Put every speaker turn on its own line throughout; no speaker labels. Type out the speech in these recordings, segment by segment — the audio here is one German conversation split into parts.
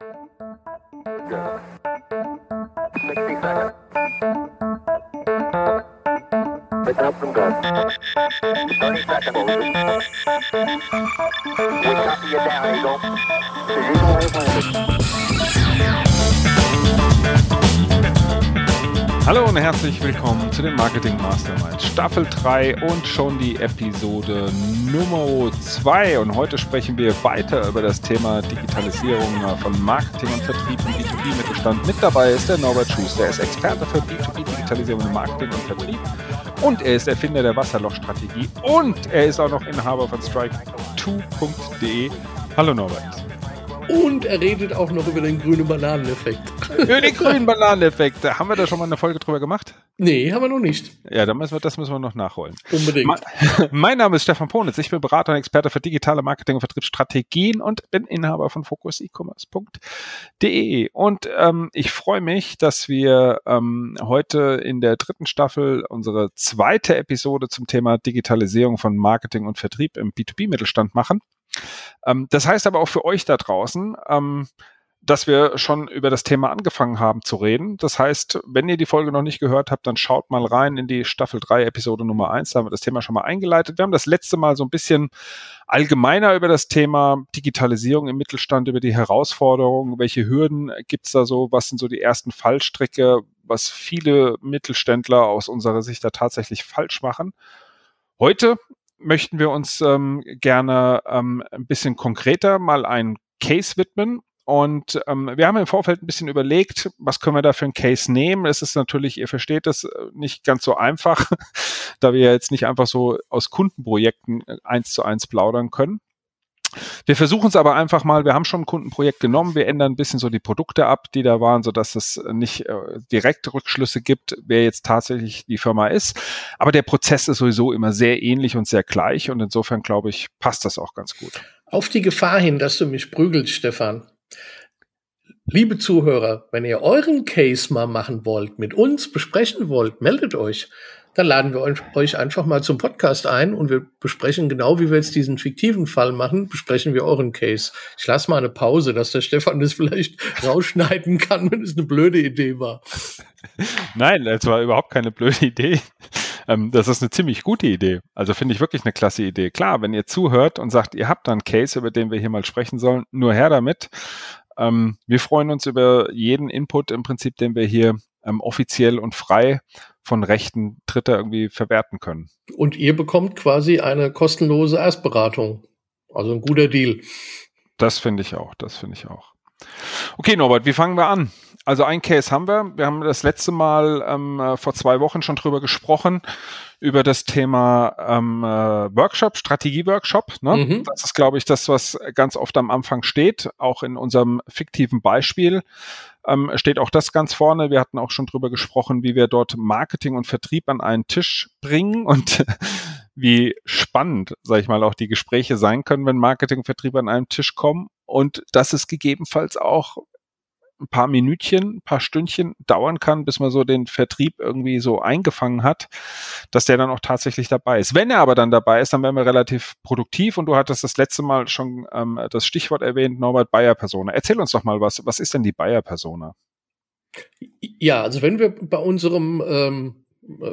We copy you down, Eagle. Hallo und herzlich willkommen zu den Marketing Mastermind Staffel 3 und schon die Episode Nummer 2. Und heute sprechen wir weiter über das Thema Digitalisierung von Marketing und Vertrieb im B2B-Mittelstand. Mit dabei ist der Norbert Schuster. Er ist Experte für B2B-Digitalisierung im Marketing und Vertrieb und er ist Erfinder der Wasserlochstrategie und er ist auch noch Inhaber von Strike2.de. Hallo Norbert.
Und er redet auch noch über den grünen Bananeneffekt.
Über den grünen Bananeneffekt. Haben wir da schon mal eine Folge drüber gemacht?
Nee, haben wir noch nicht.
Ja, dann müssen wir, das müssen wir noch nachholen.
Unbedingt.
Mein, mein Name ist Stefan Ponitz. Ich bin Berater und Experte für digitale Marketing und Vertriebsstrategien und bin Inhaber von fokusecommerce.de. Und ähm, ich freue mich, dass wir ähm, heute in der dritten Staffel unsere zweite Episode zum Thema Digitalisierung von Marketing und Vertrieb im B2B-Mittelstand machen. Ähm, das heißt aber auch für euch da draußen, ähm, dass wir schon über das Thema angefangen haben zu reden. Das heißt, wenn ihr die Folge noch nicht gehört habt, dann schaut mal rein in die Staffel 3, Episode Nummer 1. Da haben wir das Thema schon mal eingeleitet. Wir haben das letzte Mal so ein bisschen allgemeiner über das Thema Digitalisierung im Mittelstand, über die Herausforderungen, welche Hürden gibt's da so, was sind so die ersten Fallstricke, was viele Mittelständler aus unserer Sicht da tatsächlich falsch machen. Heute möchten wir uns ähm, gerne ähm, ein bisschen konkreter mal einen Case widmen. Und ähm, wir haben im Vorfeld ein bisschen überlegt, was können wir da für einen Case nehmen. Es ist natürlich, ihr versteht das, äh, nicht ganz so einfach, da wir jetzt nicht einfach so aus Kundenprojekten äh, eins zu eins plaudern können. Wir versuchen es aber einfach mal, wir haben schon ein Kundenprojekt genommen, wir ändern ein bisschen so die Produkte ab, die da waren, so dass es nicht äh, direkt Rückschlüsse gibt, wer jetzt tatsächlich die Firma ist. Aber der Prozess ist sowieso immer sehr ähnlich und sehr gleich und insofern glaube ich, passt das auch ganz gut.
Auf die Gefahr hin, dass du mich prügelst, Stefan. Liebe Zuhörer, wenn ihr euren Case mal machen wollt, mit uns besprechen wollt, meldet euch dann laden wir euch einfach mal zum Podcast ein und wir besprechen genau, wie wir jetzt diesen fiktiven Fall machen, besprechen wir euren Case. Ich lasse mal eine Pause, dass der Stefan das vielleicht rausschneiden kann, wenn es eine blöde Idee war.
Nein, es war überhaupt keine blöde Idee. Ähm, das ist eine ziemlich gute Idee. Also finde ich wirklich eine klasse Idee. Klar, wenn ihr zuhört und sagt, ihr habt da einen Case, über den wir hier mal sprechen sollen, nur her damit. Ähm, wir freuen uns über jeden Input im Prinzip, den wir hier ähm, offiziell und frei von Rechten Dritter irgendwie verwerten können.
Und ihr bekommt quasi eine kostenlose Erstberatung. Also ein guter Deal.
Das finde ich auch, das finde ich auch. Okay, Norbert, wie fangen wir an? Also ein Case haben wir. Wir haben das letzte Mal ähm, äh, vor zwei Wochen schon drüber gesprochen, über das Thema ähm, äh, Workshop, Strategie-Workshop. Ne? Mhm. Das ist, glaube ich, das, was ganz oft am Anfang steht, auch in unserem fiktiven Beispiel ähm, steht auch das ganz vorne. Wir hatten auch schon drüber gesprochen, wie wir dort Marketing und Vertrieb an einen Tisch bringen und wie spannend, sage ich mal, auch die Gespräche sein können, wenn Marketing und Vertrieb an einen Tisch kommen und dass es gegebenenfalls auch ein paar Minütchen, ein paar Stündchen dauern kann, bis man so den Vertrieb irgendwie so eingefangen hat, dass der dann auch tatsächlich dabei ist. Wenn er aber dann dabei ist, dann werden wir relativ produktiv und du hattest das letzte Mal schon ähm, das Stichwort erwähnt, Norbert Bayer-Persona. Erzähl uns doch mal was. Was ist denn die Bayer-Persona?
Ja, also wenn wir bei unserem ähm,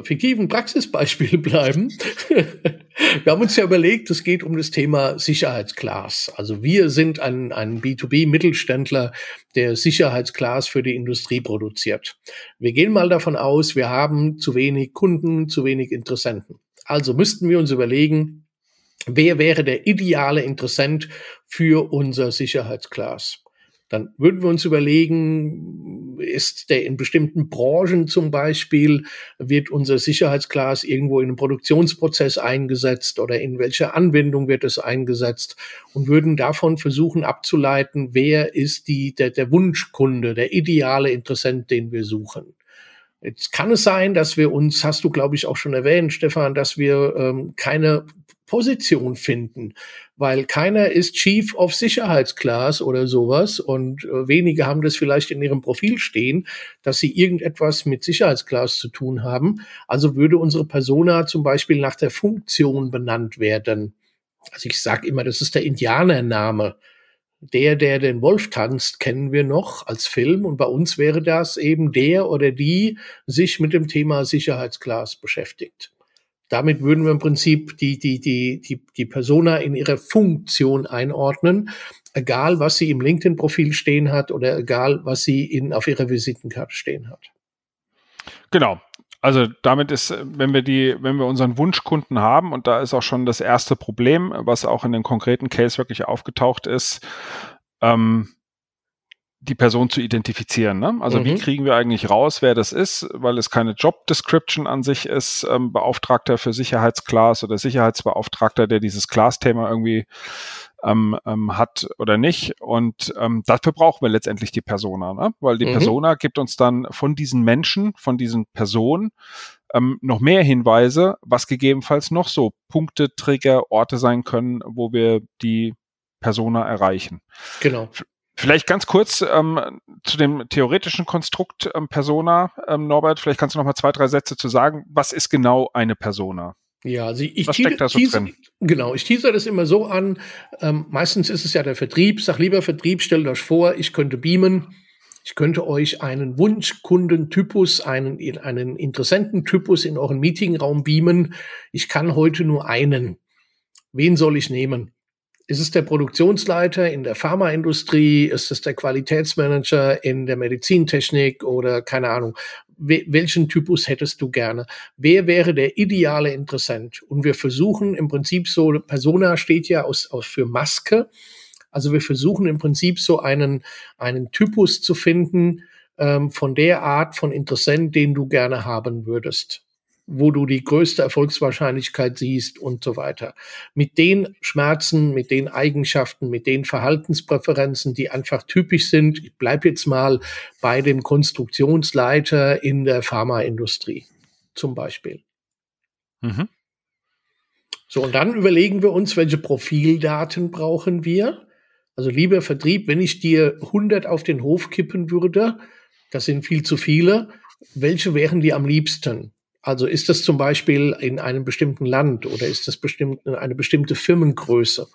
fiktiven Praxisbeispiel bleiben. wir haben uns ja überlegt, es geht um das Thema Sicherheitsglas. Also wir sind ein, ein B2B-Mittelständler, der Sicherheitsglas für die Industrie produziert. Wir gehen mal davon aus, wir haben zu wenig Kunden, zu wenig Interessenten. Also müssten wir uns überlegen, wer wäre der ideale Interessent für unser Sicherheitsglas? Dann würden wir uns überlegen, ist der in bestimmten Branchen zum Beispiel, wird unser Sicherheitsglas irgendwo in einem Produktionsprozess eingesetzt oder in welcher Anwendung wird es eingesetzt und würden davon versuchen abzuleiten, wer ist die, der, der Wunschkunde, der ideale Interessent, den wir suchen. Jetzt kann es sein, dass wir uns, hast du glaube ich auch schon erwähnt, Stefan, dass wir ähm, keine Position finden, weil keiner ist Chief of Sicherheitsclass oder sowas und äh, wenige haben das vielleicht in ihrem Profil stehen, dass sie irgendetwas mit Sicherheitsclass zu tun haben. Also würde unsere Persona zum Beispiel nach der Funktion benannt werden. Also ich sage immer, das ist der Indianername. der, der den Wolf tanzt, kennen wir noch als Film. Und bei uns wäre das eben der oder die sich mit dem Thema Sicherheitsglas beschäftigt. Damit würden wir im Prinzip die, die, die, die, die Persona in ihrer Funktion einordnen, egal was sie im LinkedIn-Profil stehen hat oder egal was sie in, auf ihrer Visitenkarte stehen hat.
Genau. Also damit ist, wenn wir die, wenn wir unseren Wunschkunden haben, und da ist auch schon das erste Problem, was auch in dem konkreten Case wirklich aufgetaucht ist, ähm, die Person zu identifizieren. Ne? Also mhm. wie kriegen wir eigentlich raus, wer das ist, weil es keine Job Description an sich ist, ähm, Beauftragter für Sicherheitsclass oder Sicherheitsbeauftragter, der dieses Class-Thema irgendwie ähm, ähm, hat oder nicht. Und ähm, dafür brauchen wir letztendlich die Persona, ne? weil die mhm. Persona gibt uns dann von diesen Menschen, von diesen Personen ähm, noch mehr Hinweise, was gegebenenfalls noch so Punkte, Trigger, Orte sein können, wo wir die Persona erreichen.
Genau.
Vielleicht ganz kurz ähm, zu dem theoretischen Konstrukt ähm, Persona, ähm, Norbert. Vielleicht kannst du noch mal zwei, drei Sätze zu sagen. Was ist genau eine Persona?
Ja, also ich, Was steckt da so tease, drin? Genau, ich teaser das immer so an. Ähm, meistens ist es ja der Vertrieb. Sag lieber Vertrieb, stellt euch vor, ich könnte beamen. Ich könnte euch einen Wunschkundentypus, einen, einen Interessententypus in euren Meetingraum beamen. Ich kann heute nur einen. Wen soll ich nehmen? Ist es der Produktionsleiter in der Pharmaindustrie? Ist es der Qualitätsmanager in der Medizintechnik oder keine Ahnung? welchen Typus hättest du gerne? Wer wäre der ideale Interessent? Und wir versuchen im Prinzip so, Persona steht ja aus, aus für Maske. Also wir versuchen im Prinzip so einen, einen Typus zu finden ähm, von der Art von Interessent, den du gerne haben würdest wo du die größte Erfolgswahrscheinlichkeit siehst und so weiter. Mit den Schmerzen, mit den Eigenschaften, mit den Verhaltenspräferenzen, die einfach typisch sind. Ich bleibe jetzt mal bei dem Konstruktionsleiter in der Pharmaindustrie zum Beispiel. Mhm. So, und dann überlegen wir uns, welche Profildaten brauchen wir. Also lieber Vertrieb, wenn ich dir 100 auf den Hof kippen würde, das sind viel zu viele, welche wären die am liebsten? Also ist das zum Beispiel in einem bestimmten Land oder ist das bestimmt eine bestimmte Firmengröße?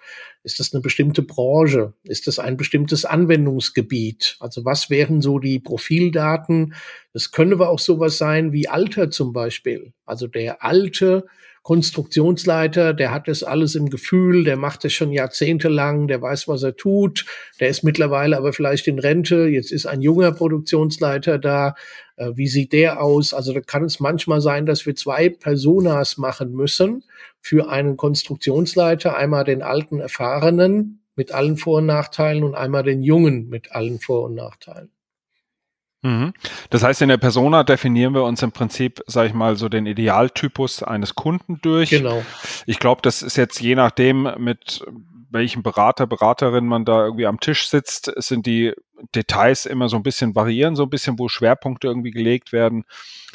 Ist das eine bestimmte Branche? Ist das ein bestimmtes Anwendungsgebiet? Also was wären so die Profildaten? Das könnte aber auch sowas sein wie Alter zum Beispiel. Also der alte Konstruktionsleiter, der hat das alles im Gefühl, der macht es schon jahrzehntelang, der weiß, was er tut, der ist mittlerweile aber vielleicht in Rente, jetzt ist ein junger Produktionsleiter da, äh, wie sieht der aus? Also da kann es manchmal sein, dass wir zwei Personas machen müssen für einen Konstruktionsleiter, einmal den alten Erfahrenen mit allen Vor- und Nachteilen und einmal den Jungen mit allen Vor- und Nachteilen.
Mhm. Das heißt, in der Persona definieren wir uns im Prinzip, sage ich mal, so den Idealtypus eines Kunden durch.
Genau.
Ich glaube, das ist jetzt je nachdem, mit welchem Berater, Beraterin man da irgendwie am Tisch sitzt, sind die Details immer so ein bisschen variieren, so ein bisschen, wo Schwerpunkte irgendwie gelegt werden.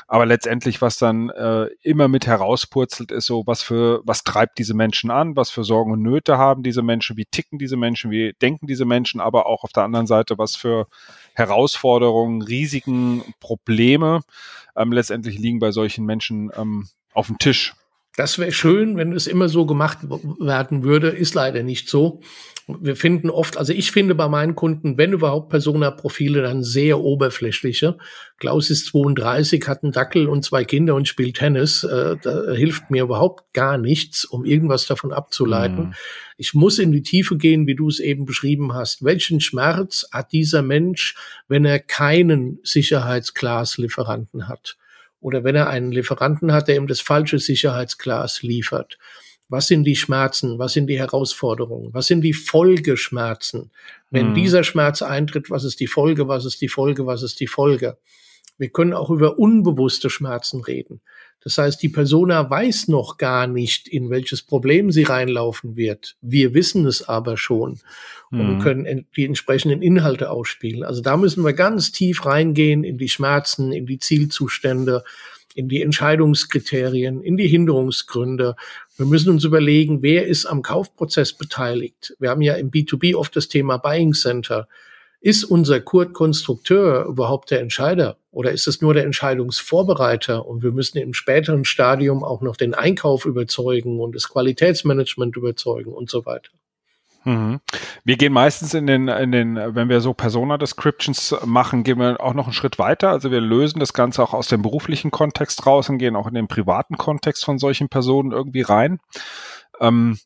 Aber letztendlich, was dann äh, immer mit herauspurzelt, ist so, was für, was treibt diese Menschen an, was für Sorgen und Nöte haben diese Menschen, wie ticken diese Menschen, wie denken diese Menschen, aber auch auf der anderen Seite, was für Herausforderungen, Risiken, Probleme ähm, letztendlich liegen bei solchen Menschen ähm, auf dem Tisch.
Das wäre schön, wenn es immer so gemacht werden würde. Ist leider nicht so. Wir finden oft, also ich finde bei meinen Kunden, wenn überhaupt Persona-Profile, dann sehr oberflächliche. Klaus ist 32, hat einen Dackel und zwei Kinder und spielt Tennis. Äh, da hilft mir überhaupt gar nichts, um irgendwas davon abzuleiten. Mhm. Ich muss in die Tiefe gehen, wie du es eben beschrieben hast. Welchen Schmerz hat dieser Mensch, wenn er keinen Sicherheitsglas-Lieferanten hat? Oder wenn er einen Lieferanten hat, der ihm das falsche Sicherheitsglas liefert. Was sind die Schmerzen? Was sind die Herausforderungen? Was sind die Folgeschmerzen? Wenn mhm. dieser Schmerz eintritt, was ist die Folge? Was ist die Folge? Was ist die Folge? Wir können auch über unbewusste Schmerzen reden. Das heißt, die Persona weiß noch gar nicht, in welches Problem sie reinlaufen wird. Wir wissen es aber schon und mhm. können die entsprechenden Inhalte ausspielen. Also da müssen wir ganz tief reingehen in die Schmerzen, in die Zielzustände, in die Entscheidungskriterien, in die Hinderungsgründe. Wir müssen uns überlegen, wer ist am Kaufprozess beteiligt. Wir haben ja im B2B oft das Thema Buying Center. Ist unser Kurt Konstrukteur überhaupt der Entscheider oder ist es nur der Entscheidungsvorbereiter? Und wir müssen im späteren Stadium auch noch den Einkauf überzeugen und das Qualitätsmanagement überzeugen und so weiter.
Mhm. Wir gehen meistens in den, in den, wenn wir so Persona-Descriptions machen, gehen wir auch noch einen Schritt weiter. Also wir lösen das Ganze auch aus dem beruflichen Kontext raus und gehen auch in den privaten Kontext von solchen Personen irgendwie rein. Ähm,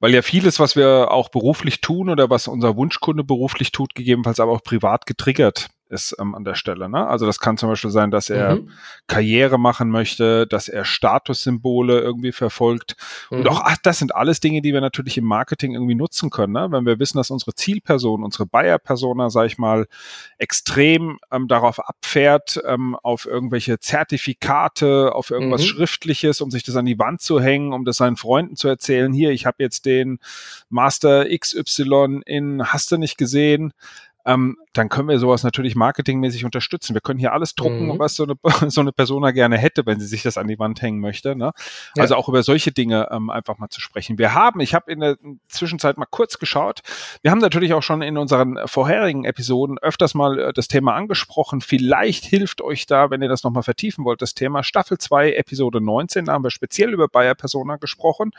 weil ja vieles, was wir auch beruflich tun oder was unser Wunschkunde beruflich tut, gegebenenfalls aber auch privat getriggert ist ähm, an der Stelle. Ne? Also das kann zum Beispiel sein, dass er mhm. Karriere machen möchte, dass er Statussymbole irgendwie verfolgt. Mhm. Und auch, ach, das sind alles Dinge, die wir natürlich im Marketing irgendwie nutzen können. Ne? Wenn wir wissen, dass unsere Zielperson, unsere Buyer-Persona, sag ich mal, extrem ähm, darauf abfährt, ähm, auf irgendwelche Zertifikate, auf irgendwas mhm. Schriftliches, um sich das an die Wand zu hängen, um das seinen Freunden zu erzählen, hier, ich habe jetzt den Master XY in, hast du nicht gesehen? Ähm, dann können wir sowas natürlich marketingmäßig unterstützen. Wir können hier alles drucken, mhm. was so eine, so eine Persona gerne hätte, wenn sie sich das an die Wand hängen möchte. Ne? Ja. Also auch über solche Dinge ähm, einfach mal zu sprechen. Wir haben, ich habe in der Zwischenzeit mal kurz geschaut, wir haben natürlich auch schon in unseren vorherigen Episoden öfters mal äh, das Thema angesprochen. Vielleicht hilft euch da, wenn ihr das nochmal vertiefen wollt, das Thema Staffel 2, Episode 19, da haben wir speziell über Bayer Persona gesprochen.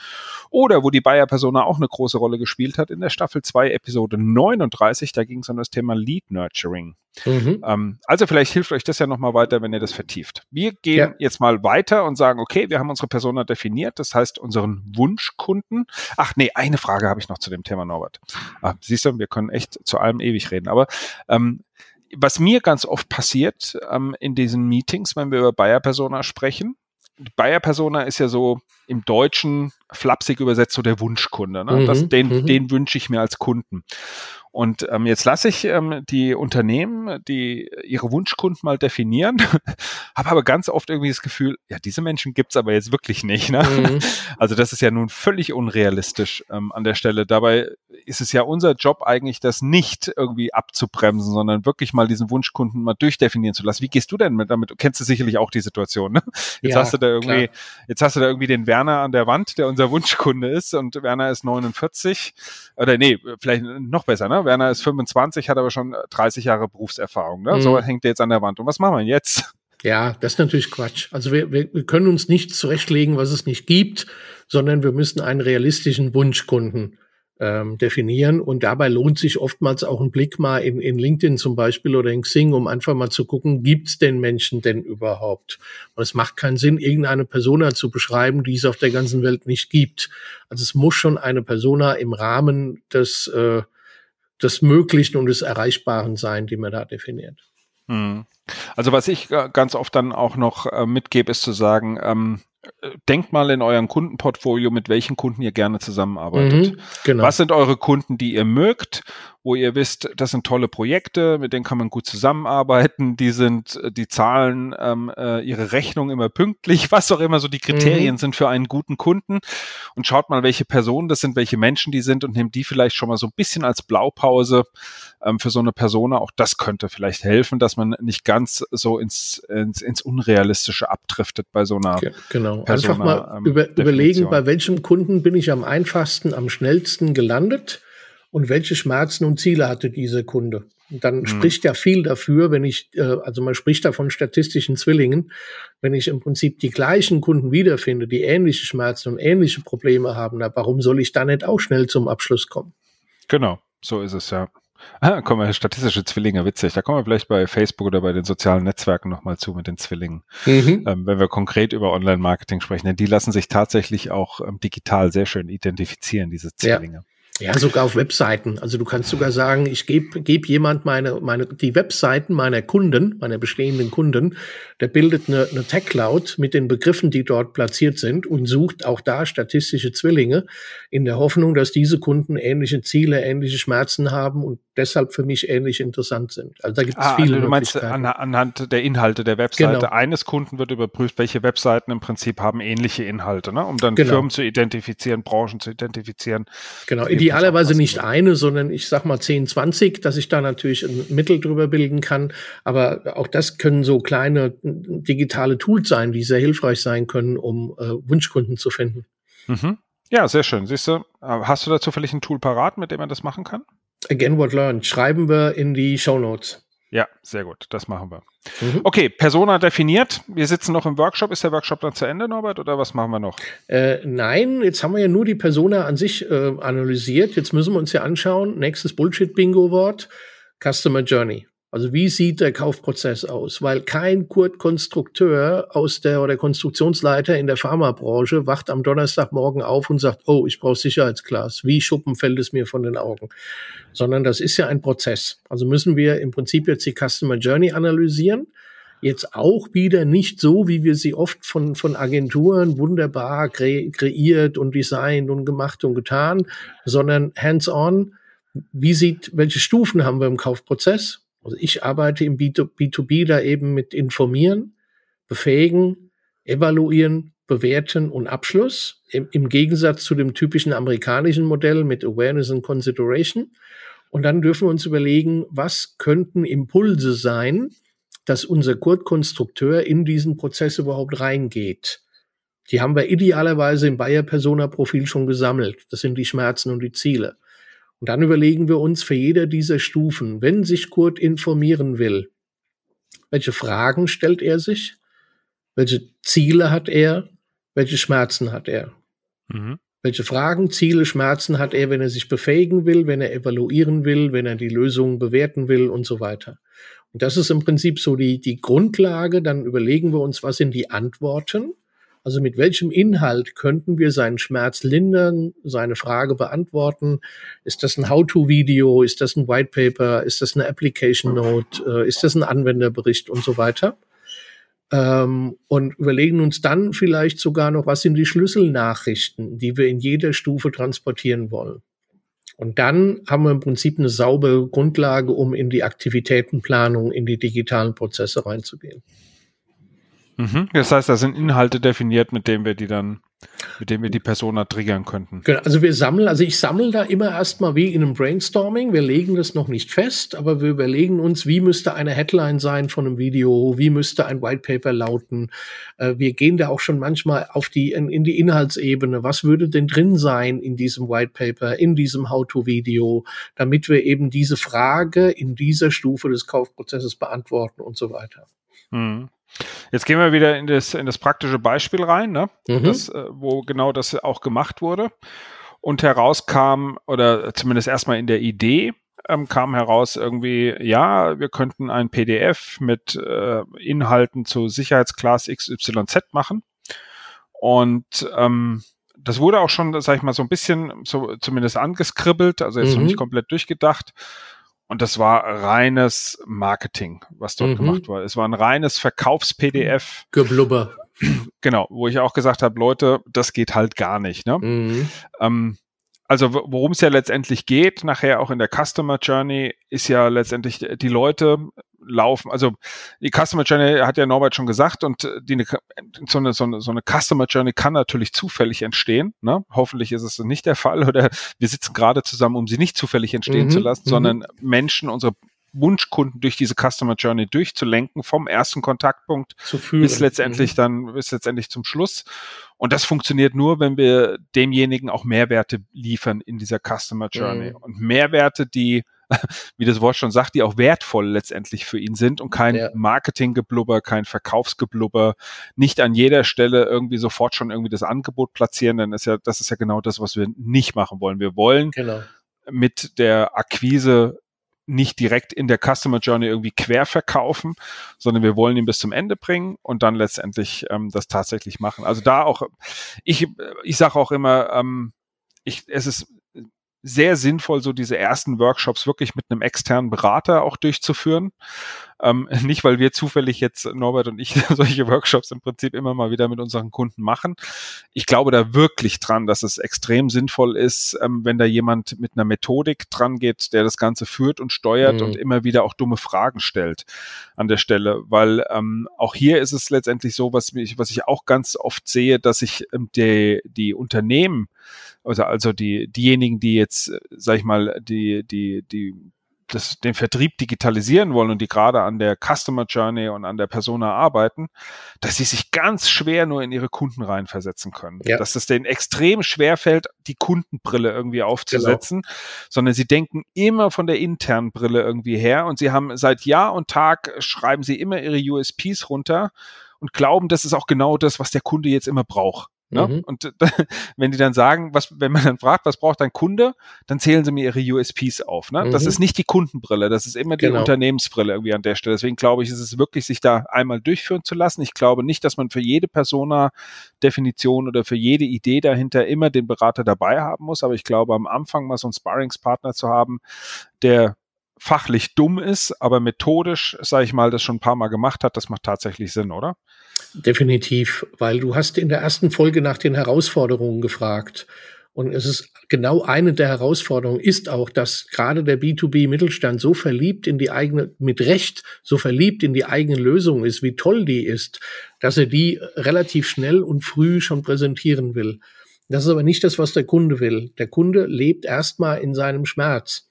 Oder wo die Bayer Persona auch eine große Rolle gespielt hat, in der Staffel 2, Episode 39, da ging es um das Thema Thema Lead Nurturing. Mhm. Ähm, also vielleicht hilft euch das ja nochmal weiter, wenn ihr das vertieft. Wir gehen ja. jetzt mal weiter und sagen, okay, wir haben unsere Persona definiert, das heißt unseren Wunschkunden. Ach nee, eine Frage habe ich noch zu dem Thema, Norbert. Ah, siehst du, wir können echt zu allem ewig reden, aber ähm, was mir ganz oft passiert ähm, in diesen Meetings, wenn wir über Bayer Persona sprechen, Bayer Persona ist ja so im Deutschen flapsig übersetzt so der Wunschkunde. Ne? Mhm, das, den, mhm. den wünsche ich mir als Kunden. Und ähm, jetzt lasse ich ähm, die Unternehmen, die ihre Wunschkunden mal definieren, habe aber ganz oft irgendwie das Gefühl, ja, diese Menschen gibt's aber jetzt wirklich nicht. Ne? Mhm. Also das ist ja nun völlig unrealistisch ähm, an der Stelle. Dabei ist es ja unser Job eigentlich, das nicht irgendwie abzubremsen, sondern wirklich mal diesen Wunschkunden mal durchdefinieren zu lassen. Wie gehst du denn mit damit? Du kennst du sicherlich auch die Situation. Ne? Jetzt ja, hast du da irgendwie, klar. jetzt hast du da irgendwie den Werner an der Wand, der unser Wunschkunde ist und Werner ist 49 oder nee, vielleicht noch besser, ne? Werner ist 25, hat aber schon 30 Jahre Berufserfahrung. Ne? Mhm. So hängt er jetzt an der Wand. Und was machen wir jetzt?
Ja, das ist natürlich Quatsch. Also wir, wir, wir können uns nicht zurechtlegen, was es nicht gibt, sondern wir müssen einen realistischen Wunschkunden ähm, definieren. Und dabei lohnt sich oftmals auch ein Blick mal in, in LinkedIn zum Beispiel oder in Xing, um einfach mal zu gucken, gibt's den Menschen denn überhaupt? Und es macht keinen Sinn, irgendeine Persona zu beschreiben, die es auf der ganzen Welt nicht gibt. Also es muss schon eine Persona im Rahmen des, äh, des Möglichen und des Erreichbaren sein, die man da definiert.
Hm. Also was ich äh, ganz oft dann auch noch äh, mitgebe, ist zu sagen, ähm, denkt mal in eurem Kundenportfolio, mit welchen Kunden ihr gerne zusammenarbeitet. Mhm, genau. Was sind eure Kunden, die ihr mögt wo ihr wisst, das sind tolle Projekte, mit denen kann man gut zusammenarbeiten, die sind, die zahlen ähm, äh, ihre Rechnung immer pünktlich, was auch immer so die Kriterien mhm. sind für einen guten Kunden und schaut mal, welche Personen das sind, welche Menschen die sind und nehmt die vielleicht schon mal so ein bisschen als Blaupause ähm, für so eine Persona. Auch das könnte vielleicht helfen, dass man nicht ganz so ins, ins, ins Unrealistische abdriftet bei so einer
Genau, Persona, einfach mal ähm, über, überlegen, bei welchem Kunden bin ich am einfachsten, am schnellsten gelandet und welche Schmerzen und Ziele hatte diese Kunde. Und dann mhm. spricht ja viel dafür, wenn ich, äh, also man spricht da von statistischen Zwillingen, wenn ich im Prinzip die gleichen Kunden wiederfinde, die ähnliche Schmerzen und ähnliche Probleme haben, na, warum soll ich da nicht auch schnell zum Abschluss kommen?
Genau, so ist es ja. Ah, kommen wir, statistische Zwillinge, witzig. Da kommen wir vielleicht bei Facebook oder bei den sozialen Netzwerken nochmal zu mit den Zwillingen. Mhm. Ähm, wenn wir konkret über Online-Marketing sprechen, denn die lassen sich tatsächlich auch ähm, digital sehr schön identifizieren, diese Zwillinge.
Ja. Sogar auf Webseiten. Also du kannst sogar sagen, ich gebe geb jemand meine, meine, die Webseiten meiner Kunden, meiner bestehenden Kunden, der bildet eine, eine Tech Cloud mit den Begriffen, die dort platziert sind und sucht auch da statistische Zwillinge in der Hoffnung, dass diese Kunden ähnliche Ziele, ähnliche Schmerzen haben und deshalb für mich ähnlich interessant sind. Also da gibt es ah, viele also
du meinst an, anhand der Inhalte der Webseite genau. eines Kunden wird überprüft, welche Webseiten im Prinzip haben ähnliche Inhalte, ne? um dann genau. Firmen zu identifizieren, Branchen zu identifizieren.
Genau, idealerweise nicht eine, sondern ich sag mal 10, 20, dass ich da natürlich ein Mittel drüber bilden kann. Aber auch das können so kleine digitale Tools sein, die sehr hilfreich sein können, um äh, Wunschkunden zu finden.
Mhm. Ja, sehr schön. Siehst du, äh, hast du da zufällig ein Tool parat, mit dem man das machen kann?
Again What Learned. Schreiben wir in die Show Notes.
Ja, sehr gut. Das machen wir. Mhm. Okay, Persona definiert. Wir sitzen noch im Workshop. Ist der Workshop dann zu Ende, Norbert, oder was machen wir noch?
Äh, nein, jetzt haben wir ja nur die Persona an sich äh, analysiert. Jetzt müssen wir uns ja anschauen. Nächstes Bullshit-Bingo-Wort. Customer Journey. Also wie sieht der Kaufprozess aus? Weil kein Konstrukteur aus der oder Konstruktionsleiter in der Pharmabranche wacht am Donnerstagmorgen auf und sagt, oh, ich brauche Sicherheitsglas. Wie Schuppen fällt es mir von den Augen? Sondern das ist ja ein Prozess. Also müssen wir im Prinzip jetzt die Customer Journey analysieren. Jetzt auch wieder nicht so, wie wir sie oft von, von Agenturen wunderbar kre kreiert und designt und gemacht und getan, sondern hands-on. Wie sieht, welche Stufen haben wir im Kaufprozess? Also ich arbeite im B2B da eben mit informieren, befähigen, evaluieren, bewerten und Abschluss. Im, Im, Gegensatz zu dem typischen amerikanischen Modell mit Awareness and Consideration. Und dann dürfen wir uns überlegen, was könnten Impulse sein, dass unser Kurtkonstrukteur in diesen Prozess überhaupt reingeht. Die haben wir idealerweise im Bayer-Persona-Profil schon gesammelt. Das sind die Schmerzen und die Ziele. Und dann überlegen wir uns für jeder dieser Stufen, wenn sich Kurt informieren will, welche Fragen stellt er sich, welche Ziele hat er, welche Schmerzen hat er. Mhm. Welche Fragen, Ziele, Schmerzen hat er, wenn er sich befähigen will, wenn er evaluieren will, wenn er die Lösungen bewerten will und so weiter. Und das ist im Prinzip so die, die Grundlage. Dann überlegen wir uns, was sind die Antworten also mit welchem Inhalt könnten wir seinen Schmerz lindern, seine Frage beantworten? Ist das ein How-to-Video? Ist das ein White Paper? Ist das eine Application Note? Äh, ist das ein Anwenderbericht und so weiter? Ähm, und überlegen uns dann vielleicht sogar noch, was sind die Schlüsselnachrichten, die wir in jeder Stufe transportieren wollen. Und dann haben wir im Prinzip eine saubere Grundlage, um in die Aktivitätenplanung, in die digitalen Prozesse reinzugehen.
Mhm. Das heißt, da sind Inhalte definiert, mit denen wir die dann, mit denen wir die Persona triggern könnten.
Genau, also wir sammeln, also ich sammle da immer erstmal wie in einem Brainstorming. Wir legen das noch nicht fest, aber wir überlegen uns, wie müsste eine Headline sein von einem Video, wie müsste ein White Paper lauten. Äh, wir gehen da auch schon manchmal auf die, in, in die Inhaltsebene. Was würde denn drin sein in diesem White Paper, in diesem How-to-Video, damit wir eben diese Frage in dieser Stufe des Kaufprozesses beantworten und so weiter.
Mhm. Jetzt gehen wir wieder in das, in das praktische Beispiel rein, ne? Mhm. das, äh, wo genau das auch gemacht wurde. Und herauskam, oder zumindest erstmal in der Idee, ähm, kam heraus irgendwie, ja, wir könnten ein PDF mit äh, Inhalten zu Sicherheitsclass XYZ machen. Und ähm, das wurde auch schon, sag ich mal, so ein bisschen so zumindest angeskribbelt, also jetzt mhm. noch nicht komplett durchgedacht. Und das war reines Marketing, was dort mhm. gemacht wurde. Es war ein reines Verkaufs-PDF.
Geblubber.
Genau, wo ich auch gesagt habe, Leute, das geht halt gar nicht. Ne? Mhm. Ähm, also worum es ja letztendlich geht, nachher auch in der Customer Journey, ist ja letztendlich die Leute laufen. Also die Customer Journey hat ja Norbert schon gesagt und die, so, eine, so, eine, so eine Customer Journey kann natürlich zufällig entstehen. Ne? Hoffentlich ist es nicht der Fall oder wir sitzen gerade zusammen, um sie nicht zufällig entstehen mhm, zu lassen, mhm. sondern Menschen, unsere Wunschkunden durch diese Customer Journey durchzulenken, vom ersten Kontaktpunkt bis letztendlich mhm. dann, bis letztendlich zum Schluss. Und das funktioniert nur, wenn wir demjenigen auch Mehrwerte liefern in dieser Customer Journey. Mhm. Und Mehrwerte, die, wie das Wort schon sagt, die auch wertvoll letztendlich für ihn sind und kein ja. Marketinggeblubber, kein Verkaufsgeblubber, nicht an jeder Stelle irgendwie sofort schon irgendwie das Angebot platzieren, dann ist ja, das ist ja genau das, was wir nicht machen wollen. Wir wollen genau. mit der Akquise nicht direkt in der Customer Journey irgendwie quer verkaufen, sondern wir wollen ihn bis zum Ende bringen und dann letztendlich ähm, das tatsächlich machen. Also da auch, ich, ich sage auch immer, ähm, ich, es ist sehr sinnvoll, so diese ersten Workshops wirklich mit einem externen Berater auch durchzuführen. Ähm, nicht, weil wir zufällig jetzt, Norbert und ich, solche Workshops im Prinzip immer mal wieder mit unseren Kunden machen. Ich glaube da wirklich dran, dass es extrem sinnvoll ist, ähm, wenn da jemand mit einer Methodik dran geht, der das Ganze führt und steuert mhm. und immer wieder auch dumme Fragen stellt an der Stelle. Weil ähm, auch hier ist es letztendlich so, was ich, was ich auch ganz oft sehe, dass sich ähm, die, die Unternehmen, also, also die, diejenigen, die jetzt, sag ich mal, die, die, die das, den Vertrieb digitalisieren wollen und die gerade an der Customer Journey und an der Persona arbeiten, dass sie sich ganz schwer nur in ihre Kunden reinversetzen können. Ja. Dass es denen extrem schwer fällt, die Kundenbrille irgendwie aufzusetzen, genau. sondern sie denken immer von der internen Brille irgendwie her und sie haben seit Jahr und Tag schreiben sie immer ihre USPs runter und glauben, das ist auch genau das, was der Kunde jetzt immer braucht. Ne? Mhm. Und wenn die dann sagen, was, wenn man dann fragt, was braucht dein Kunde, dann zählen sie mir ihre USPs auf. Ne? Mhm. Das ist nicht die Kundenbrille, das ist immer die genau. Unternehmensbrille irgendwie an der Stelle. Deswegen glaube ich, ist es wirklich, sich da einmal durchführen zu lassen. Ich glaube nicht, dass man für jede Persona-Definition oder für jede Idee dahinter immer den Berater dabei haben muss, aber ich glaube, am Anfang mal so einen Sparringspartner zu haben, der fachlich dumm ist, aber methodisch, sage ich mal, das schon ein paar Mal gemacht hat, das macht tatsächlich Sinn, oder?
Definitiv, weil du hast in der ersten Folge nach den Herausforderungen gefragt. Und es ist genau eine der Herausforderungen ist auch, dass gerade der B2B-Mittelstand so verliebt in die eigene, mit Recht so verliebt in die eigene Lösung ist, wie toll die ist, dass er die relativ schnell und früh schon präsentieren will. Das ist aber nicht das, was der Kunde will. Der Kunde lebt erstmal in seinem Schmerz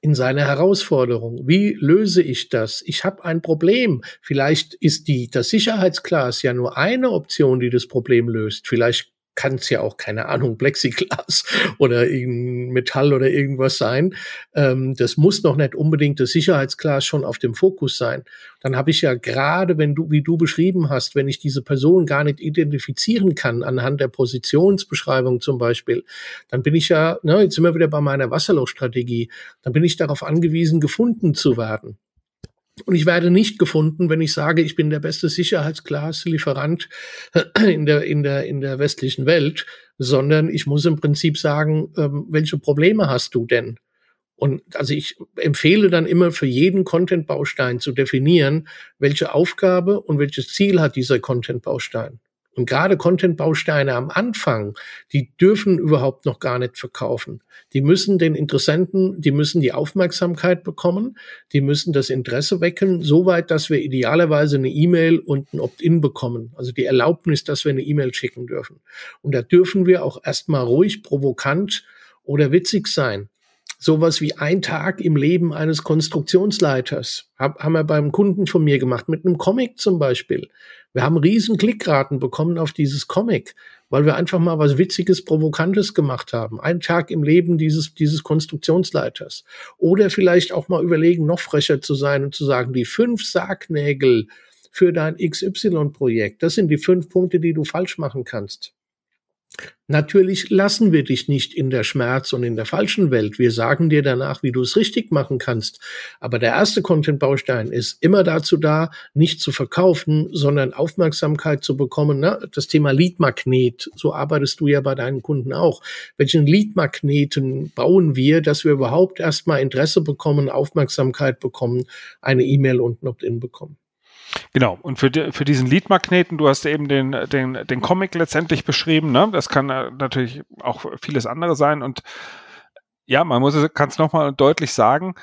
in seiner Herausforderung. Wie löse ich das? Ich habe ein Problem. Vielleicht ist die das Sicherheitsglas ja nur eine Option, die das Problem löst. Vielleicht kann es ja auch, keine Ahnung, Plexiglas oder Metall oder irgendwas sein. Ähm, das muss noch nicht unbedingt das Sicherheitsglas schon auf dem Fokus sein. Dann habe ich ja gerade, wenn du, wie du beschrieben hast, wenn ich diese Person gar nicht identifizieren kann anhand der Positionsbeschreibung zum Beispiel, dann bin ich ja, ne, jetzt sind wir wieder bei meiner Wasserlochstrategie, dann bin ich darauf angewiesen, gefunden zu werden. Und ich werde nicht gefunden, wenn ich sage, ich bin der beste Sicherheitsglaslieferant in der, in der, in der westlichen Welt, sondern ich muss im Prinzip sagen, ähm, welche Probleme hast du denn? Und also ich empfehle dann immer für jeden Content-Baustein zu definieren, welche Aufgabe und welches Ziel hat dieser Content-Baustein. Und gerade Content-Bausteine am Anfang, die dürfen überhaupt noch gar nicht verkaufen. Die müssen den Interessenten, die müssen die Aufmerksamkeit bekommen, die müssen das Interesse wecken, soweit, dass wir idealerweise eine E-Mail und ein Opt-in bekommen. Also die Erlaubnis, dass wir eine E-Mail schicken dürfen. Und da dürfen wir auch erstmal ruhig, provokant oder witzig sein sowas wie ein Tag im Leben eines Konstruktionsleiters. Hab, haben wir beim Kunden von mir gemacht, mit einem Comic zum Beispiel. Wir haben riesen Klickraten bekommen auf dieses Comic, weil wir einfach mal was Witziges, Provokantes gemacht haben. Ein Tag im Leben dieses, dieses Konstruktionsleiters. Oder vielleicht auch mal überlegen, noch frecher zu sein und zu sagen, die fünf Sargnägel für dein XY-Projekt, das sind die fünf Punkte, die du falsch machen kannst. Natürlich lassen wir dich nicht in der Schmerz und in der falschen Welt. Wir sagen dir danach, wie du es richtig machen kannst. Aber der erste Content-Baustein ist immer dazu da, nicht zu verkaufen, sondern Aufmerksamkeit zu bekommen. Ne? Das Thema Lead-Magnet, so arbeitest du ja bei deinen Kunden auch. Welchen Lead-Magneten bauen wir, dass wir überhaupt erstmal Interesse bekommen, Aufmerksamkeit bekommen, eine E-Mail und ein Opt-in bekommen?
Genau, und für, die, für diesen Lead-Magneten, du hast eben den, den, den Comic letztendlich beschrieben, ne? das kann äh, natürlich auch vieles andere sein und ja, man muss es, kann es nochmal deutlich sagen,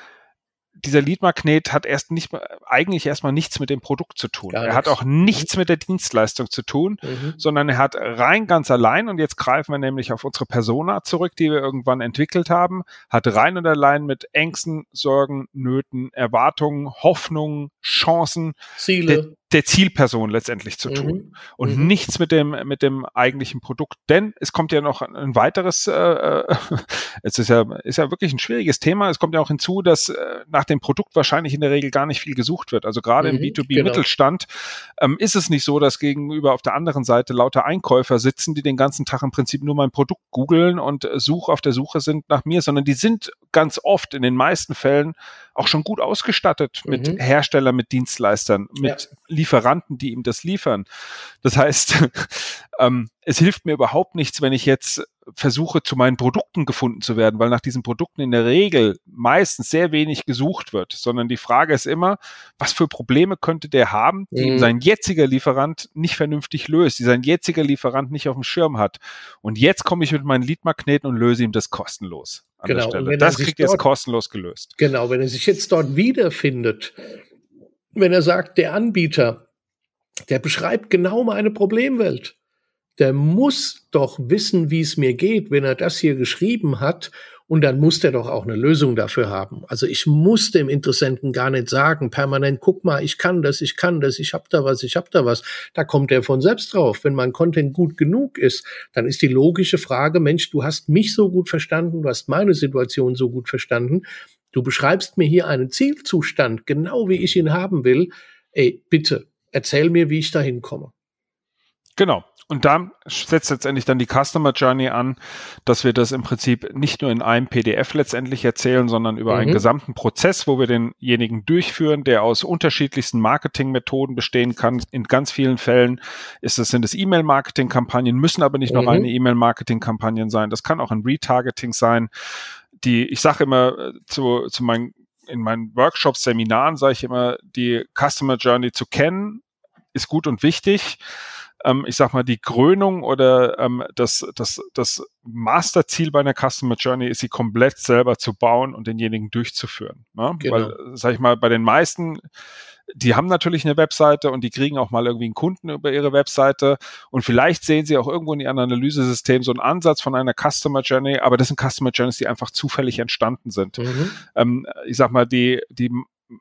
dieser Lead-Magnet hat erst nicht, eigentlich erstmal nichts mit dem Produkt zu tun. Gar er hat auch nichts mhm. mit der Dienstleistung zu tun, mhm. sondern er hat rein ganz allein, und jetzt greifen wir nämlich auf unsere Persona zurück, die wir irgendwann entwickelt haben, hat rein und allein mit Ängsten, Sorgen, Nöten, Erwartungen, Hoffnungen, Chancen,
Ziele
der Zielperson letztendlich zu tun mhm. und mhm. nichts mit dem mit dem eigentlichen Produkt. Denn es kommt ja noch ein weiteres, äh, äh es ist ja ist ja wirklich ein schwieriges Thema. Es kommt ja auch hinzu, dass äh, nach dem Produkt wahrscheinlich in der Regel gar nicht viel gesucht wird. Also gerade mhm, im B2B genau. Ähm, ist es nicht so, dass gegenüber auf der anderen Seite lauter Einkäufer sitzen, die den ganzen Tag im Prinzip nur mein Produkt googeln und äh, such auf der Suche sind nach mir, sondern die sind ganz oft in den meisten Fällen auch schon gut ausgestattet mit mhm. Herstellern, mit Dienstleistern, mit ja. Lieferanten, die ihm das liefern. Das heißt, ähm, es hilft mir überhaupt nichts, wenn ich jetzt versuche, zu meinen Produkten gefunden zu werden, weil nach diesen Produkten in der Regel meistens sehr wenig gesucht wird, sondern die Frage ist immer, was für Probleme könnte der haben, die mhm. sein jetziger Lieferant nicht vernünftig löst, die sein jetziger Lieferant nicht auf dem Schirm hat. Und jetzt komme ich mit meinen Leadmagneten und löse ihm das kostenlos. An genau. der Stelle. Das kriegt er jetzt kostenlos gelöst.
Genau, wenn er sich jetzt dort wiederfindet, wenn er sagt, der Anbieter, der beschreibt genau meine Problemwelt der muss doch wissen, wie es mir geht, wenn er das hier geschrieben hat Und dann muss der doch auch eine Lösung dafür haben. Also ich muss dem Interessenten gar nicht sagen, permanent, guck mal, ich kann das, ich kann das, ich hab da was, ich hab da was. Da kommt er von selbst drauf. Wenn mein Content gut genug ist, dann ist die logische Frage, Mensch, du hast mich so gut verstanden, du hast meine Situation so gut verstanden, du beschreibst mir hier einen Zielzustand, genau wie ich ihn haben will. Ey, bitte, erzähl mir, wie ich da hinkomme.
Genau. Und da setzt letztendlich dann die Customer Journey an, dass wir das im Prinzip nicht nur in einem PDF letztendlich erzählen, sondern über mhm. einen gesamten Prozess, wo wir denjenigen durchführen, der aus unterschiedlichsten Marketingmethoden bestehen kann. In ganz vielen Fällen ist es, sind es E-Mail-Marketing-Kampagnen, müssen aber nicht mhm. nur reine E-Mail-Marketing-Kampagnen sein. Das kann auch ein Retargeting sein. Die, ich sage immer äh, zu, zu meinen in meinen Workshops, Seminaren sage ich immer, die Customer Journey zu kennen, ist gut und wichtig ähm, ich sag mal, die Krönung oder ähm, das, das, das Masterziel bei einer Customer Journey ist, sie komplett selber zu bauen und denjenigen durchzuführen. Ne? Genau. Weil, sag ich mal, bei den meisten die haben natürlich eine Webseite und die kriegen auch mal irgendwie einen Kunden über ihre Webseite und vielleicht sehen sie auch irgendwo in ihrem Analysesystem so einen Ansatz von einer Customer Journey, aber das sind Customer Journeys, die einfach zufällig entstanden sind. Mhm. Ähm, ich sag mal, die, die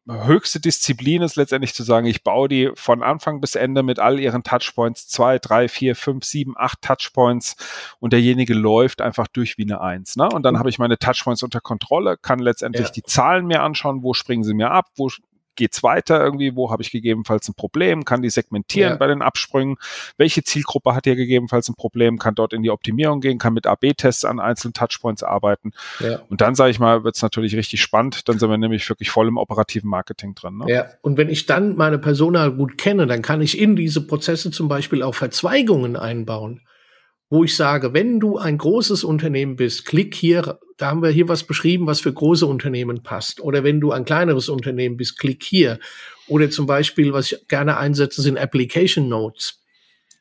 höchste Disziplin ist letztendlich zu sagen, ich baue die von Anfang bis Ende mit all ihren Touchpoints, zwei, drei, vier, fünf, sieben, acht Touchpoints und derjenige läuft einfach durch wie eine Eins. Ne? Und dann mhm. habe ich meine Touchpoints unter Kontrolle, kann letztendlich ja. die Zahlen mir anschauen, wo springen sie mir ab, wo geht's weiter irgendwie, wo habe ich gegebenenfalls ein Problem, kann die segmentieren ja. bei den Absprüngen, welche Zielgruppe hat hier gegebenenfalls ein Problem, kann dort in die Optimierung gehen, kann mit AB-Tests an einzelnen Touchpoints arbeiten. Ja. Und dann, sage ich mal, wird's natürlich richtig spannend, dann sind wir nämlich wirklich voll im operativen Marketing drin.
Ne? Ja, und wenn ich dann meine Persona gut kenne, dann kann ich in diese Prozesse zum Beispiel auch Verzweigungen einbauen wo ich sage, wenn du ein großes Unternehmen bist, klick hier, da haben wir hier was beschrieben, was für große Unternehmen passt. Oder wenn du ein kleineres Unternehmen bist, klick hier. Oder zum Beispiel, was ich gerne einsetze, sind Application Notes.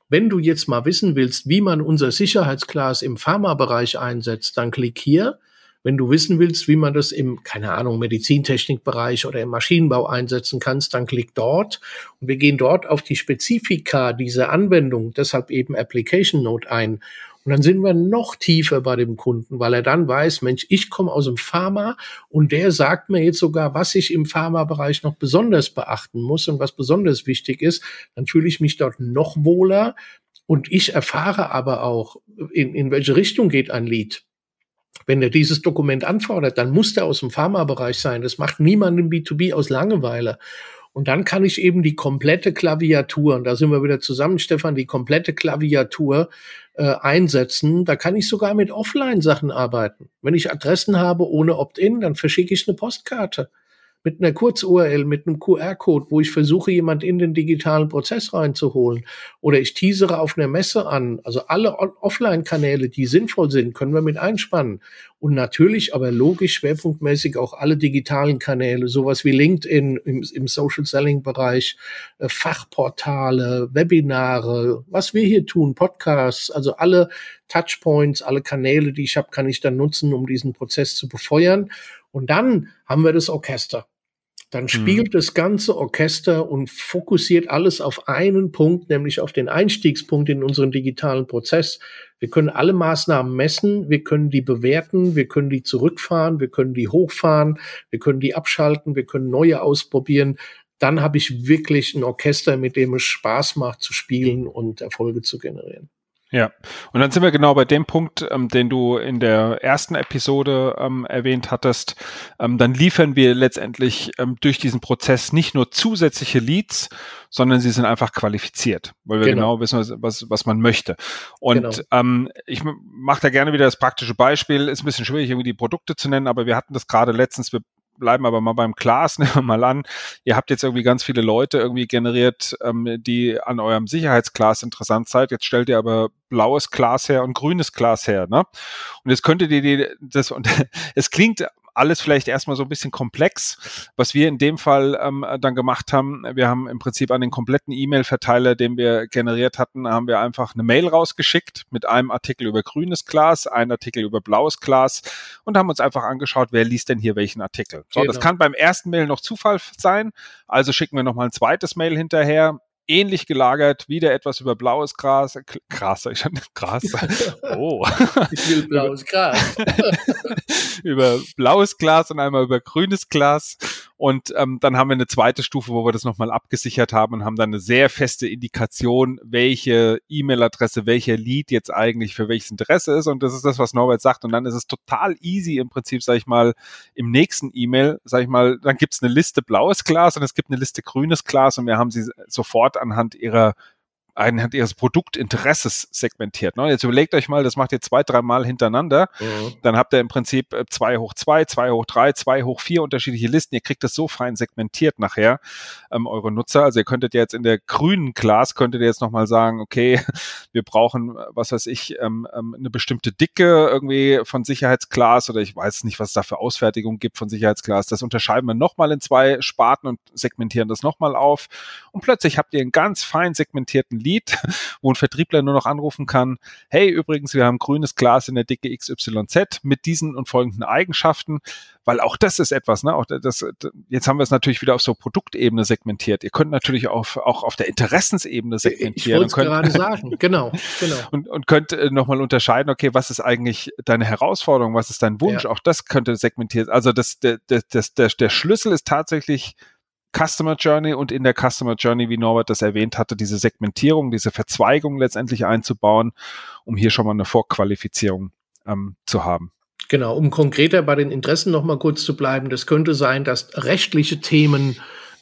Wenn du jetzt mal wissen willst, wie man unser Sicherheitsglas im Pharmabereich einsetzt, dann klick hier. Wenn du wissen willst, wie man das im, keine Ahnung, Medizintechnikbereich oder im Maschinenbau einsetzen kannst, dann klick dort. Und wir gehen dort auf die Spezifika dieser Anwendung, deshalb eben Application Note ein. Und dann sind wir noch tiefer bei dem Kunden, weil er dann weiß, Mensch, ich komme aus dem Pharma und der sagt mir jetzt sogar, was ich im Pharmabereich noch besonders beachten muss und was besonders wichtig ist. Dann fühle ich mich dort noch wohler und ich erfahre aber auch, in, in welche Richtung geht ein Lied. Wenn er dieses Dokument anfordert, dann muss der aus dem Pharmabereich sein. Das macht niemand im B2B aus Langeweile. Und dann kann ich eben die komplette Klaviatur, und da sind wir wieder zusammen, Stefan, die komplette Klaviatur äh, einsetzen. Da kann ich sogar mit Offline-Sachen arbeiten. Wenn ich Adressen habe ohne Opt-in, dann verschicke ich eine Postkarte mit einer Kurz-URL, mit einem QR-Code, wo ich versuche, jemand in den digitalen Prozess reinzuholen. Oder ich teasere auf einer Messe an. Also alle Offline-Kanäle, die sinnvoll sind, können wir mit einspannen. Und natürlich, aber logisch, schwerpunktmäßig auch alle digitalen Kanäle, sowas wie LinkedIn im, im Social-Selling-Bereich, äh, Fachportale, Webinare, was wir hier tun, Podcasts, also alle Touchpoints, alle Kanäle, die ich habe, kann ich dann nutzen, um diesen Prozess zu befeuern. Und dann haben wir das Orchester. Dann spielt mhm. das ganze Orchester und fokussiert alles auf einen Punkt, nämlich auf den Einstiegspunkt in unseren digitalen Prozess. Wir können alle Maßnahmen messen, wir können die bewerten, wir können die zurückfahren, wir können die hochfahren, wir können die abschalten, wir können neue ausprobieren. Dann habe ich wirklich ein Orchester, mit dem es Spaß macht zu spielen und Erfolge zu generieren.
Ja, und dann sind wir genau bei dem Punkt, ähm, den du in der ersten Episode ähm, erwähnt hattest. Ähm, dann liefern wir letztendlich ähm, durch diesen Prozess nicht nur zusätzliche Leads, sondern sie sind einfach qualifiziert, weil wir genau, genau wissen, was, was man möchte. Und genau. ähm, ich mache da gerne wieder das praktische Beispiel. Ist ein bisschen schwierig, irgendwie die Produkte zu nennen, aber wir hatten das gerade letztens, wir bleiben aber mal beim Glas, nehmen wir mal an, ihr habt jetzt irgendwie ganz viele Leute irgendwie generiert, ähm, die an eurem Sicherheitsglas interessant seid. Jetzt stellt ihr aber blaues Glas her und grünes Glas her, ne? Und jetzt könntet ihr die, das, und es klingt alles vielleicht erstmal so ein bisschen komplex. Was wir in dem Fall ähm, dann gemacht haben, wir haben im Prinzip an den kompletten E-Mail-Verteiler, den wir generiert hatten, haben wir einfach eine Mail rausgeschickt mit einem Artikel über grünes Glas, einen Artikel über blaues Glas und haben uns einfach angeschaut, wer liest denn hier welchen Artikel. So, genau. das kann beim ersten Mail noch Zufall sein. Also schicken wir nochmal ein zweites Mail hinterher ähnlich gelagert, wieder etwas über blaues Gras, Gras, ich schon Gras.
Oh. Ich will blaues Gras.
über blaues Glas und einmal über grünes Glas. Und ähm, dann haben wir eine zweite Stufe, wo wir das nochmal abgesichert haben und haben dann eine sehr feste Indikation, welche E-Mail-Adresse, welcher Lead jetzt eigentlich für welches Interesse ist. Und das ist das, was Norbert sagt. Und dann ist es total easy im Prinzip, sage ich mal, im nächsten E-Mail, sage ich mal, dann gibt es eine Liste blaues Glas und es gibt eine Liste grünes Glas und wir haben sie sofort anhand ihrer anhand ihres Produktinteresses segmentiert. Ne? Jetzt überlegt euch mal, das macht ihr zwei, dreimal hintereinander. Mhm. Dann habt ihr im Prinzip äh, zwei hoch zwei, zwei hoch drei, zwei hoch vier unterschiedliche Listen. Ihr kriegt das so fein segmentiert nachher, ähm, eure Nutzer. Also ihr könntet jetzt in der grünen Class, könntet ihr jetzt nochmal sagen, okay, wir brauchen, was weiß ich, ähm, ähm, eine bestimmte Dicke irgendwie von Sicherheitsclass oder ich weiß nicht, was es da für Ausfertigung gibt von Sicherheitsclass. Das unterscheiden wir nochmal in zwei Sparten und segmentieren das nochmal auf. Und plötzlich habt ihr einen ganz fein segmentierten Lead, wo ein Vertriebler nur noch anrufen kann, hey, übrigens, wir haben grünes Glas in der Dicke XYZ mit diesen und folgenden Eigenschaften, weil auch das ist etwas, ne? Auch das, jetzt haben wir es natürlich wieder auf so Produktebene segmentiert. Ihr könnt natürlich auf, auch auf der Interessensebene segmentieren.
Ich wollte gerade sagen, genau, genau.
Und, und könnt äh, nochmal unterscheiden, okay, was ist eigentlich deine Herausforderung, was ist dein Wunsch? Ja. Auch das könnte segmentiert. Also das, der, der, der, der Schlüssel ist tatsächlich Customer Journey und in der Customer Journey, wie Norbert das erwähnt hatte, diese Segmentierung, diese Verzweigung letztendlich einzubauen, um hier schon mal eine Vorqualifizierung ähm, zu haben.
Genau, um konkreter bei den Interessen noch mal kurz zu bleiben, das könnte sein, dass rechtliche Themen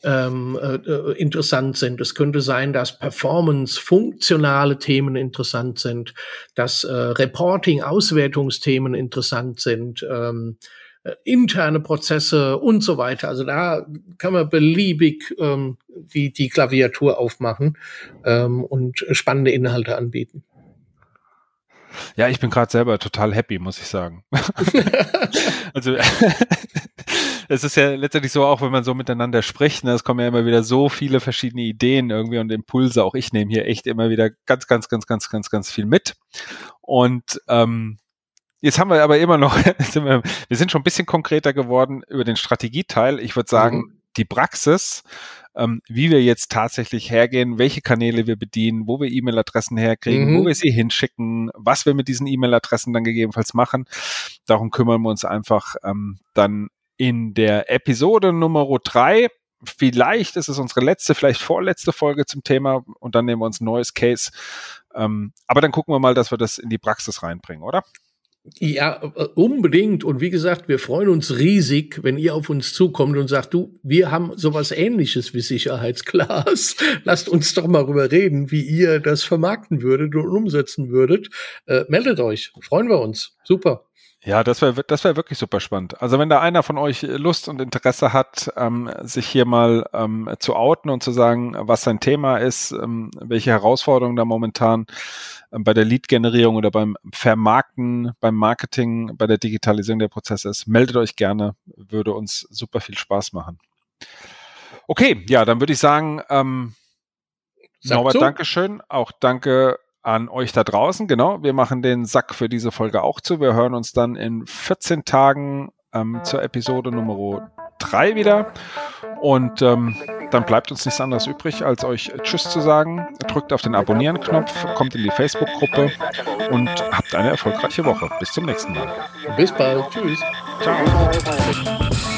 ähm, äh, interessant sind. Es könnte sein, dass Performance, funktionale Themen interessant sind, dass äh, Reporting, Auswertungsthemen interessant sind. Ähm, äh, interne Prozesse und so weiter. Also da kann man beliebig ähm, die, die Klaviatur aufmachen ähm, und spannende Inhalte anbieten.
Ja, ich bin gerade selber total happy, muss ich sagen. also es ist ja letztendlich so, auch wenn man so miteinander spricht, ne, es kommen ja immer wieder so viele verschiedene Ideen irgendwie und Impulse. Auch ich nehme hier echt immer wieder ganz, ganz, ganz, ganz, ganz, ganz viel mit. Und ähm, Jetzt haben wir aber immer noch, wir, wir, sind schon ein bisschen konkreter geworden über den Strategieteil. Ich würde sagen, mhm. die Praxis, ähm, wie wir jetzt tatsächlich hergehen, welche Kanäle wir bedienen, wo wir E-Mail-Adressen herkriegen, mhm. wo wir sie hinschicken, was wir mit diesen E-Mail-Adressen dann gegebenenfalls machen. Darum kümmern wir uns einfach ähm, dann in der Episode Nummer drei. Vielleicht ist es unsere letzte, vielleicht vorletzte Folge zum Thema und dann nehmen wir uns ein neues Case. Ähm, aber dann gucken wir mal, dass wir das in die Praxis reinbringen, oder?
Ja, unbedingt. Und wie gesagt, wir freuen uns riesig, wenn ihr auf uns zukommt und sagt, du, wir haben sowas ähnliches wie Sicherheitsglas. Lasst uns doch mal rüber reden, wie ihr das vermarkten würdet und umsetzen würdet. Äh, meldet euch. Freuen wir uns. Super.
Ja, das wäre das wäre wirklich super spannend. Also wenn da einer von euch Lust und Interesse hat, ähm, sich hier mal ähm, zu outen und zu sagen, was sein Thema ist, ähm, welche Herausforderungen da momentan ähm, bei der Lead-Generierung oder beim Vermarkten, beim Marketing, bei der Digitalisierung der Prozesse ist, meldet euch gerne, würde uns super viel Spaß machen. Okay, ja, dann würde ich sagen, ähm, Norbert, Dankeschön. Auch danke an euch da draußen. Genau, wir machen den Sack für diese Folge auch zu. Wir hören uns dann in 14 Tagen ähm, zur Episode Nummer 3 wieder. Und ähm, dann bleibt uns nichts anderes übrig, als euch Tschüss zu sagen. Drückt auf den Abonnieren-Knopf, kommt in die Facebook-Gruppe und habt eine erfolgreiche Woche. Bis zum nächsten Mal.
Bis bald. Tschüss. Ciao.